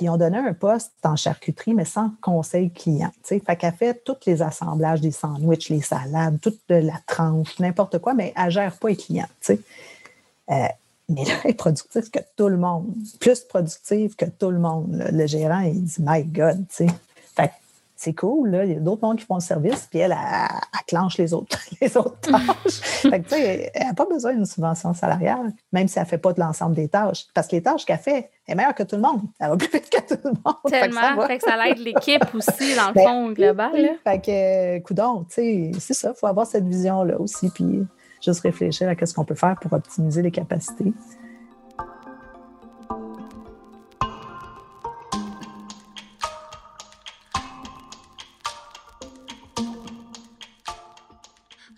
D: Ils ont donné un poste en charcuterie, mais sans conseil client. Fait qu'elle fait tous les assemblages des sandwichs, les salades, toute la tranche, n'importe quoi, mais elle ne gère pas les clients. Euh, mais là, elle est productive que tout le monde. Plus productive que tout le monde. Le gérant, il dit My God, tu sais c'est cool, là. il y a d'autres mondes qui font le service, puis elle, elle, clenche les autres, les autres tâches. fait que, elle n'a pas besoin d'une subvention salariale, même si elle ne fait pas de l'ensemble des tâches. Parce que les tâches qu'elle fait, elle est meilleure que tout le monde. Elle va plus vite que tout le monde.
E: Tellement, fait que ça, l'aide l'équipe aussi, dans le ben fond, global. Là.
D: Fait que, coudon, tu sais, c'est ça, il faut avoir cette vision-là aussi, puis juste réfléchir à ce qu'on peut faire pour optimiser les capacités.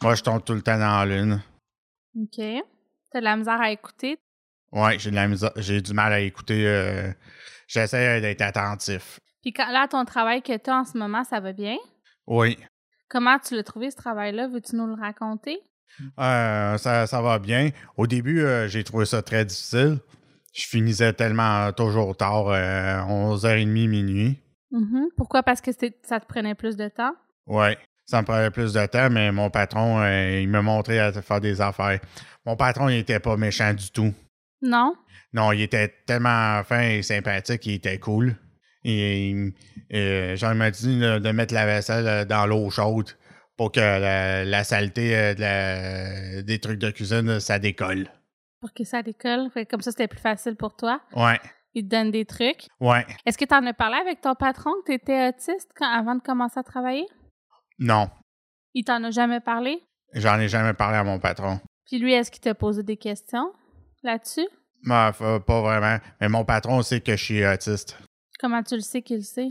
C: Moi, je tombe tout le temps dans la lune.
E: OK. T'as de la misère à écouter?
C: Oui, j'ai de la misère, j'ai du mal à écouter. Euh, j'essaie d'être attentif.
E: Puis quand, là, ton travail que tu as en ce moment, ça va bien?
C: Oui.
E: Comment tu l'as trouvé, ce travail-là? Veux-tu nous le raconter?
C: Euh, ça, ça, va bien. Au début, euh, j'ai trouvé ça très difficile. Je finissais tellement toujours tard, 11h30, minuit.
E: Mm-hmm. Pourquoi? Parce que ça te prenait plus de temps?
C: Oui ça me prenait plus de temps, mais mon patron, euh, il me montrait à faire des affaires. Mon patron, il était pas méchant du tout.
E: Non?
C: Non, il était tellement fin et sympathique, il était cool. Et, et genre, il m'a dit de, mettre la vaisselle euh, dans l'eau chaude pour que la, saleté euh, des trucs de cuisine, ça décolle.
E: Pour que ça décolle? Comme ça, c'était plus facile pour toi?
C: Ouais.
E: Il te donne des trucs?
C: Ouais.
E: Est-ce que tu en as parlé avec ton patron que tu étais autiste avant de commencer à travailler?
C: Non.
E: Il t'en a jamais parlé?
C: J'en ai jamais parlé à mon patron.
E: Puis lui, est-ce qu'il t'a posé des questions là-dessus?
C: Bah, pas vraiment. Mais mon patron sait que je suis autiste.
E: Comment tu le sais qu'il sait?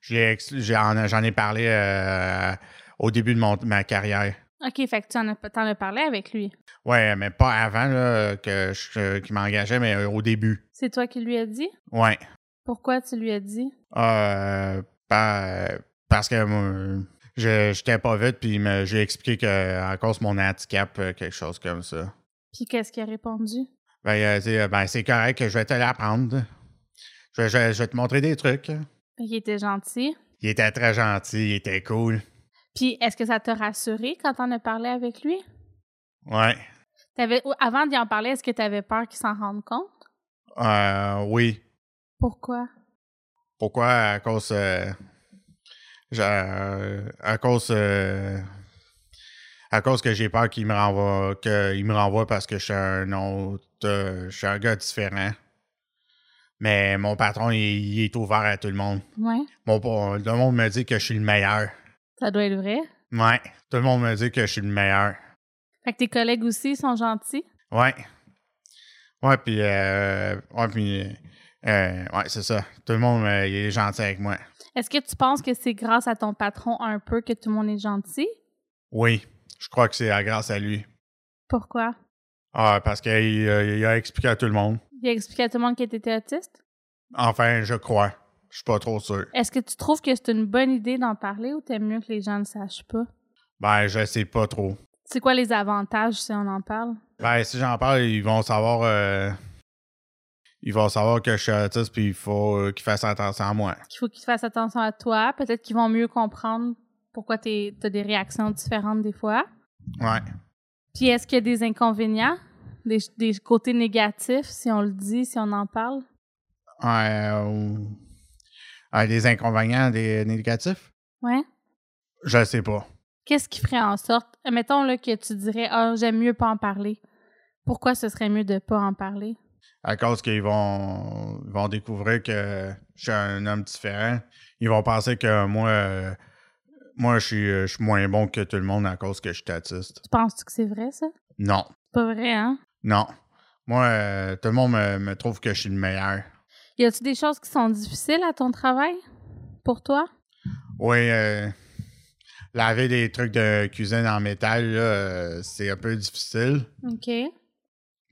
C: J'en ai, parlé euh, au début de ma carrière.
E: OK, fait que tu en as, parlé avec lui?
C: Ouais, mais pas avant que je, qu'il m'engageait, mais euh, au début.
E: C'est toi qui lui as dit?
C: Ouais.
E: Pourquoi tu lui as dit?
C: Euh, parce que je n'étais pas vite, puis j'ai expliqué qu'à cause de mon handicap, euh, quelque chose comme ça.
E: Puis qu'est-ce qu'il a répondu?
C: Ben, ben, c'est correct, je vais te l'apprendre. Je, vais te montrer des trucs.
E: Il était gentil.
C: Il était très gentil, il était cool.
E: Puis est-ce que ça t'a rassuré quand on a parlé avec lui?
C: Ouais.
E: Avais, avant d'y en parler, est-ce que tu avais peur qu'il s'en rende compte?
C: Euh, oui.
E: Pourquoi?
C: Pourquoi? À cause. Euh, euh, à cause euh, à cause que j'ai peur qu'il me renvoie qu'il me renvoie parce que je suis un autre euh, je suis un gars différent. Mais mon patron il, est ouvert à tout le monde.
E: Ouais.
C: Mon tout le monde me dit que je suis le meilleur.
E: Ça doit être vrai.
C: Ouais, tout le monde me dit que je suis le meilleur.
E: Fait que tes collègues aussi sont gentils?
C: Ouais. Ouais, puis ouais, puis Euh, ouais, c'est ça. Tout le monde euh, il est gentil avec moi.
E: Est-ce que tu penses que c'est grâce à ton patron un peu que tout le monde est gentil?
C: Oui, je crois que c'est grâce à lui.
E: Pourquoi?
C: Ah, parce qu'il euh, il a expliqué à tout le monde.
E: Il a expliqué à tout le monde qu'il était autiste?
C: Enfin, je crois. Je suis pas trop sûr.
E: Est-ce que tu trouves que c'est une bonne idée d'en parler ou t'aimes mieux que les gens ne sachent pas?
C: Ben, je sais pas trop.
E: C'est quoi les avantages si on en parle?
C: Ben, si j'en parle, ils vont savoir. euh, ils vont savoir que je suis autiste, puis il faut euh, qu'ils fassent attention à moi.
E: Qu'il faut qu'ils fassent attention à toi. Peut-être qu'ils vont mieux comprendre pourquoi tu as des réactions différentes des fois.
C: Ouais.
E: Puis est-ce qu'il y a des inconvénients? Des, des côtés négatifs, si on le dit, si on en parle?
C: Ouais, euh, euh, des inconvénients, des négatifs?
E: Ouais.
C: Je sais pas.
E: Qu'est-ce qui ferait en sorte, mettons là, que tu dirais, ah, j'aime mieux pas en parler. Pourquoi ce serait mieux de pas en parler?
C: À cause qu'ils vont, vont découvrir que je suis un homme différent. Ils vont penser que moi, euh, moi je, suis, je suis moins bon que tout le monde à cause que je suis autiste.
E: Tu penses-tu que c'est vrai, ça?
C: Non.
E: C'est pas vrai, hein?
C: Non. Moi, euh, tout le monde me, me trouve que je suis le meilleur.
E: Y a-tu des choses qui sont difficiles à ton travail? Pour toi?
C: Oui, euh, laver des trucs de cuisine en métal, euh, c'est un peu difficile,
E: OK.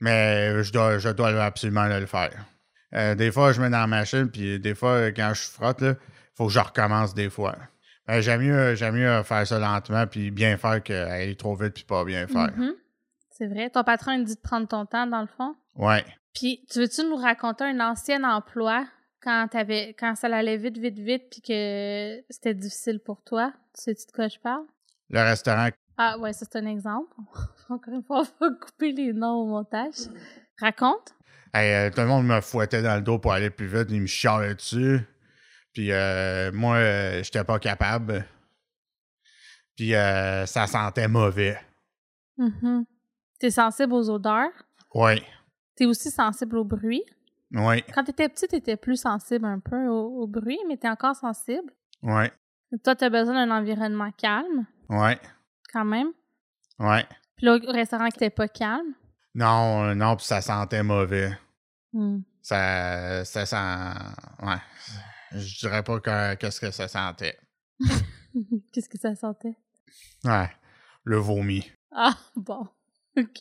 C: Mais je dois, je dois absolument le faire. Euh, des fois, je mets dans la machine, puis des fois, quand je frotte, il faut que je recommence des fois. Ben, j'aime mieux, j'aime mieux faire ça lentement, puis bien faire qu'aller trop vite, puis pas bien faire.
E: Mhm. C'est vrai. Ton patron, il dit de prendre ton temps, dans le fond?
C: Ouais.
E: Puis, tu veux-tu nous raconter un ancien emploi quand, t'avais, quand ça allait vite, vite, vite, puis que c'était difficile pour toi? Tu sais-tu de quoi je parle?
C: Le restaurant,
E: Ah, ouais, c'est un exemple. Encore une fois, on va couper les noms au montage. Raconte.
C: hey, euh, tout le monde me fouettait dans le dos pour aller plus vite, ils me chialaient dessus. Puis euh, moi, euh, j'étais pas capable. Puis euh, ça sentait mauvais.
E: Mhm. T'es sensible aux odeurs?
C: Oui,
E: T'es aussi sensible au bruit?
C: oui,
E: Quand t'étais petit, t'étais plus sensible un peu au, au bruit, mais t'es encore sensible?
C: oui,
E: Toi, t'as besoin d'un environnement calme,
C: oui,
E: quand même.
C: oui.
E: Puis là, au restaurant qui était pas calme.
C: Non, euh, non, puis ça sentait mauvais.
E: Hmm.
C: Ça, ça sent. Ouais. Je dirais pas que- qu'est-ce que ça sentait.
E: Qu'est-ce que ça sentait?
C: Ouais. Le vomi.
E: Ah, bon. OK.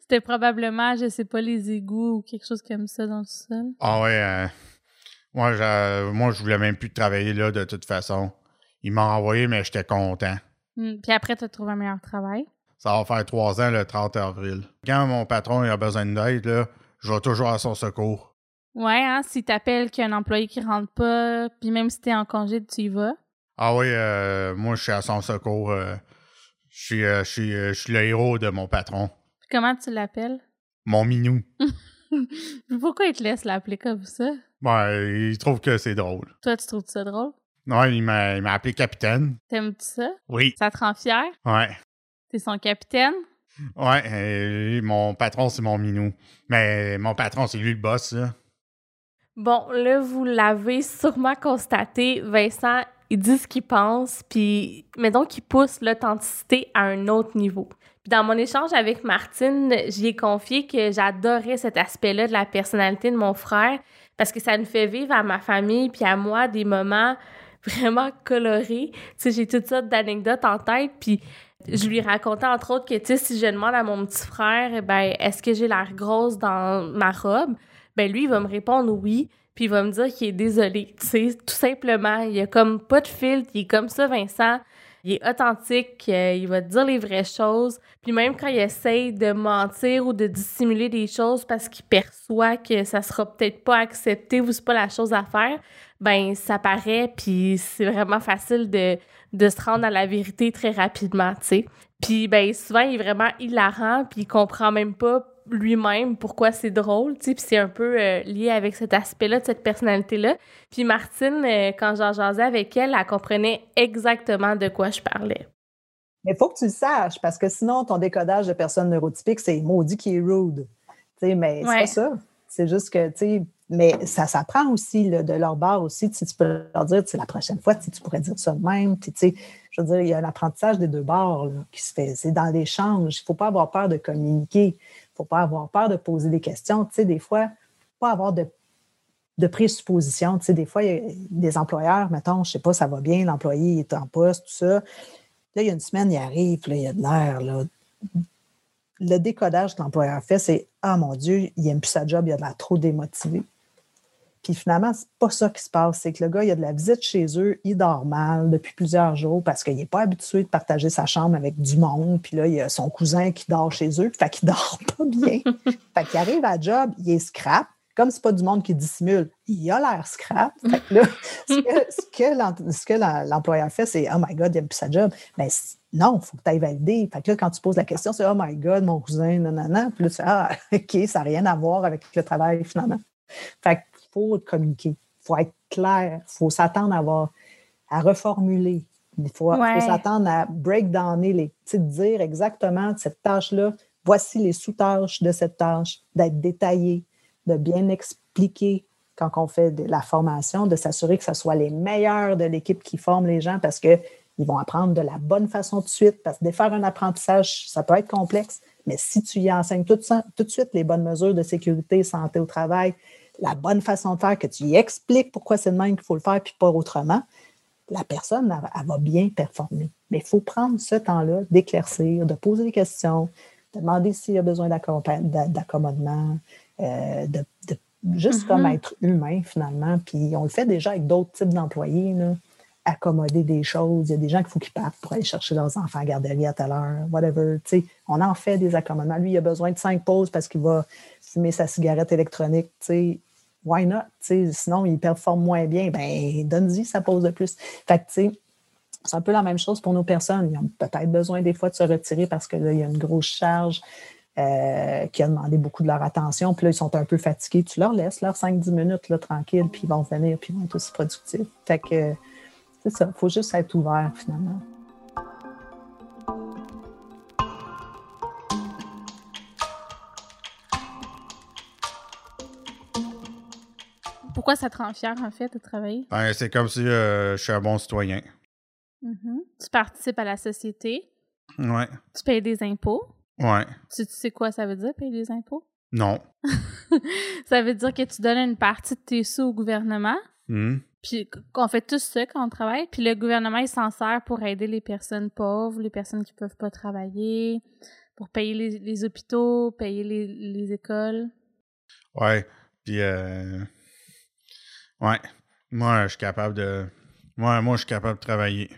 E: C'était probablement, je sais pas, les égouts ou quelque chose comme ça dans le sol.
C: Ah ouais. euh, moi, je, moi, je voulais même plus travailler là de toute façon. Ils m'ont envoyé, mais j'étais content.
E: Hmm. Puis après, t'as trouvé un meilleur travail?
C: Ça va faire trois ans le 30 avril. Quand mon patron il a besoin d'aide, je vais toujours à son secours.
E: Ouais, hein, si t'appelles qu'il y a un employé qui rentre pas, puis même si t'es en congé, tu y vas?
C: Ah oui, euh, moi, je suis à son secours. euh, je suis, euh, je suis, euh, je suis le héros de mon patron.
E: Comment tu l'appelles?
C: Mon minou.
E: Pourquoi il te laisse l'appeler comme ça?
C: Ouais, il trouve que c'est drôle.
E: Toi, tu trouves ça drôle?
C: Non, il m'a il m'a appelé capitaine.
E: T'aimes-tu ça?
C: Oui.
E: Ça te rend fier?
C: Ouais.
E: T'es son capitaine?
C: Ouais, euh, mon patron, c'est mon minou. Mais mon patron, c'est lui le boss, là.
A: Bon, là, vous l'avez sûrement constaté, Vincent, il dit ce qu'il pense, puis mettons qu'il pousse l'authenticité à un autre niveau. Puis dans mon échange avec Martine, j'y ai confié que j'adorais cet aspect-là de la personnalité de mon frère parce que ça nous fait vivre à ma famille puis à moi des moments vraiment colorés. Tu sais, j'ai toutes sortes d'anecdotes en tête, puis je lui racontais entre autres que, tu sais, si je demande à mon petit frère, eh ben, est-ce que j'ai l'air grosse dans ma robe? Ben lui, il va me répondre oui, puis il va me dire qu'il est désolé. Tu sais, tout simplement, il a comme pas de filtre, il est comme ça, Vincent. Il est authentique, euh, il va te dire les vraies choses. Puis même quand il essaye de mentir ou de dissimuler des choses parce qu'il perçoit que ça sera peut-être pas accepté ou c'est pas la chose à faire, ben ça paraît, puis c'est vraiment facile de, de se rendre à la vérité très rapidement, tu sais. Puis ben souvent, il est vraiment hilarant, puis il comprend même pas lui-même pourquoi c'est drôle, tu sais, puis c'est un peu euh, lié avec cet aspect-là, de cette personnalité-là. Puis Martine, euh, quand j'en jasais avec elle, elle comprenait exactement de quoi je parlais.
D: Mais il faut que tu le saches, parce que sinon, ton décodage de personne neurotypique, c'est maudit qui est rude. Tu sais, mais c'est
E: Ouais.
D: pas ça. C'est juste que, tu sais, mais ça s'apprend aussi de leur part aussi. Tu tu peux leur dire, la prochaine fois, tu pourrais dire ça de même. Je veux dire, il y a un apprentissage des deux bords qui se fait. C'est dans l'échange. Il ne faut pas avoir peur de communiquer. Il ne faut pas avoir peur de poser des questions. Tu sais, des fois, pas avoir de de présuppositions. Tu sais, des fois, il y a des employeurs, mettons, je sais pas, ça va bien, l'employé est en poste, tout ça. Là, il y a une semaine, il arrive, là, il y a de l'air, là. Le décodage que l'employeur fait, c'est Ah mon Dieu, il n'aime plus sa job, il a de l'air trop démotivé. Puis finalement, c'est pas ça qui se passe. C'est que le gars, il a de la visite chez eux, il dort mal depuis plusieurs jours parce qu'il n'est pas habitué de partager sa chambre avec du monde. Puis là, il y a son cousin qui dort chez eux, fait qu'il dort pas bien. fait qu'il arrive à job, il est scrap. Comme c'est pas du monde qui dissimule, il a l'air scrap. Fait que là, ce que, l'employeur fait, c'est Oh my God, il aime plus sa job. Mais non, il faut que tu ailles valider. Fait que là, quand tu poses la question, c'est Oh my God, mon cousin, nanana. Puis là, tu fais Ah, OK, ça n'a rien à voir avec le travail finalement. Fait que faut communiquer. Il faut être clair. Il faut s'attendre à, avoir, à reformuler. Il faut, s'attendre à breakdowner les. dire exactement cette tâche-là, voici les sous-tâches de cette tâche, d'être détaillé, de bien expliquer quand on fait de la formation, de s'assurer que ce soit les meilleurs de l'équipe qui forment les gens parce qu'ils vont apprendre de la bonne façon tout de suite. Parce que de faire un apprentissage, ça peut être complexe, mais si tu y enseignes tout, tout de suite les bonnes mesures de sécurité, santé au travail, la bonne façon de faire, que tu y expliques pourquoi c'est le même qu'il faut le faire, puis pas autrement, la personne, elle, va bien performer. Mais il faut prendre ce temps-là d'éclaircir, de poser des questions, de demander s'il y a besoin d'accommodement, euh, de, juste comme mm-hmm. être humain finalement. Puis on le fait déjà avec d'autres types d'employés, accommoder des choses. Il y a des gens qu'il faut qu'ils partent pour aller chercher leurs enfants à garderie à telle heure, whatever. on en fait des accommodements. Lui, il a besoin de cinq pauses parce qu'il va fumer sa cigarette électronique why not? sinon, il performe moins bien. Ben, donne-y sa pause de plus. Fait que, c'est un peu la même chose pour nos personnes. Ils ont peut-être besoin des fois de se retirer parce que là, il y a une grosse charge euh, qui a demandé beaucoup de leur attention. Puis là, ils sont un peu fatigués. Tu leur laisses leurs 5-10 minutes là, tranquille, puis ils vont venir, puis ils vont être aussi productifs. Fait que c'est ça. Il faut juste être ouvert finalement.
E: Pourquoi ça te rend fier, en fait, de travailler?
C: Ben, c'est comme si euh, je suis un bon citoyen.
E: Mm-hmm. Tu participes à la société.
C: Ouais.
E: Tu payes des impôts.
C: Ouais.
E: Tu, sais quoi ça veut dire, payer des impôts?
C: Non.
E: ça veut dire que tu donnes une partie de tes sous au gouvernement.
C: Hmm.
E: Puis qu'on fait tout ça quand on travaille. Puis le gouvernement, il s'en sert pour aider les personnes pauvres, les personnes qui peuvent pas travailler, pour payer les, hôpitaux, payer les, les écoles.
C: Ouais. Puis euh, Ouais. Moi, je suis capable de. Moi, moi, je suis capable de travailler.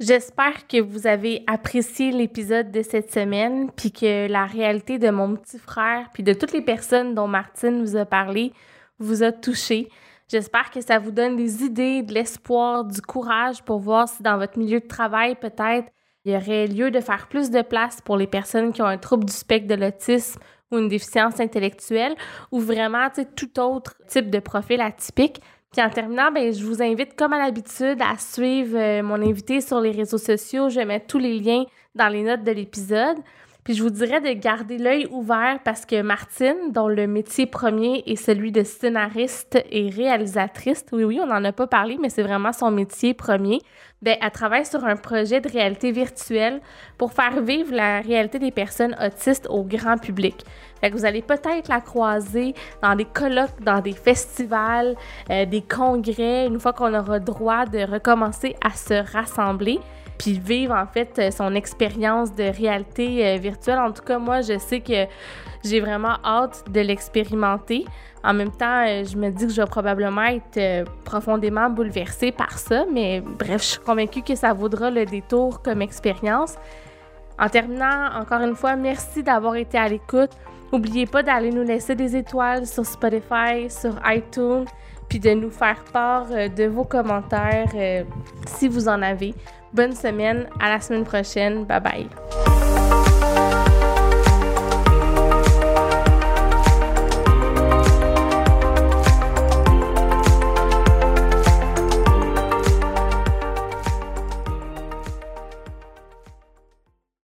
A: J'espère que vous avez apprécié l'épisode de cette semaine, puis que la réalité de mon petit frère, puis de toutes les personnes dont Martine vous a parlé, vous a touché. J'espère que ça vous donne des idées, de l'espoir, du courage pour voir si dans votre milieu de travail, peut-être, il y aurait lieu de faire plus de place pour les personnes qui ont un trouble du spectre de l'autisme ou une déficience intellectuelle ou vraiment tout autre type de profil atypique. Puis en terminant, ben, je vous invite, comme à l'habitude, à suivre euh, mon invité sur les réseaux sociaux. Je mettre tous les liens dans les notes de l'épisode. Puis je vous dirais de garder l'œil ouvert parce que Martine, dont le métier premier est celui de scénariste et réalisatrice, oui, oui, on n'en a pas parlé, mais c'est vraiment son métier premier, bien, elle travaille sur un projet de réalité virtuelle pour faire vivre la réalité des personnes autistes au grand public. Fait que vous allez peut-être la croiser dans des colloques, dans des festivals, euh, des congrès, une fois qu'on aura droit de recommencer à se rassembler puis vivre en fait euh, son expérience de réalité euh, virtuelle. En tout cas, moi, je sais que j'ai vraiment hâte de l'expérimenter. En même temps, euh, je me dis que je vais probablement être profondément bouleversée par ça, mais bref, je suis convaincue que ça vaudra le détour comme expérience. En terminant, encore une fois, merci d'avoir été à l'écoute. N'oubliez pas d'aller nous laisser des étoiles sur Spotify, sur iTunes, puis de nous faire part de vos commentaires si vous en avez. Bonne semaine, à la semaine prochaine. Bye bye.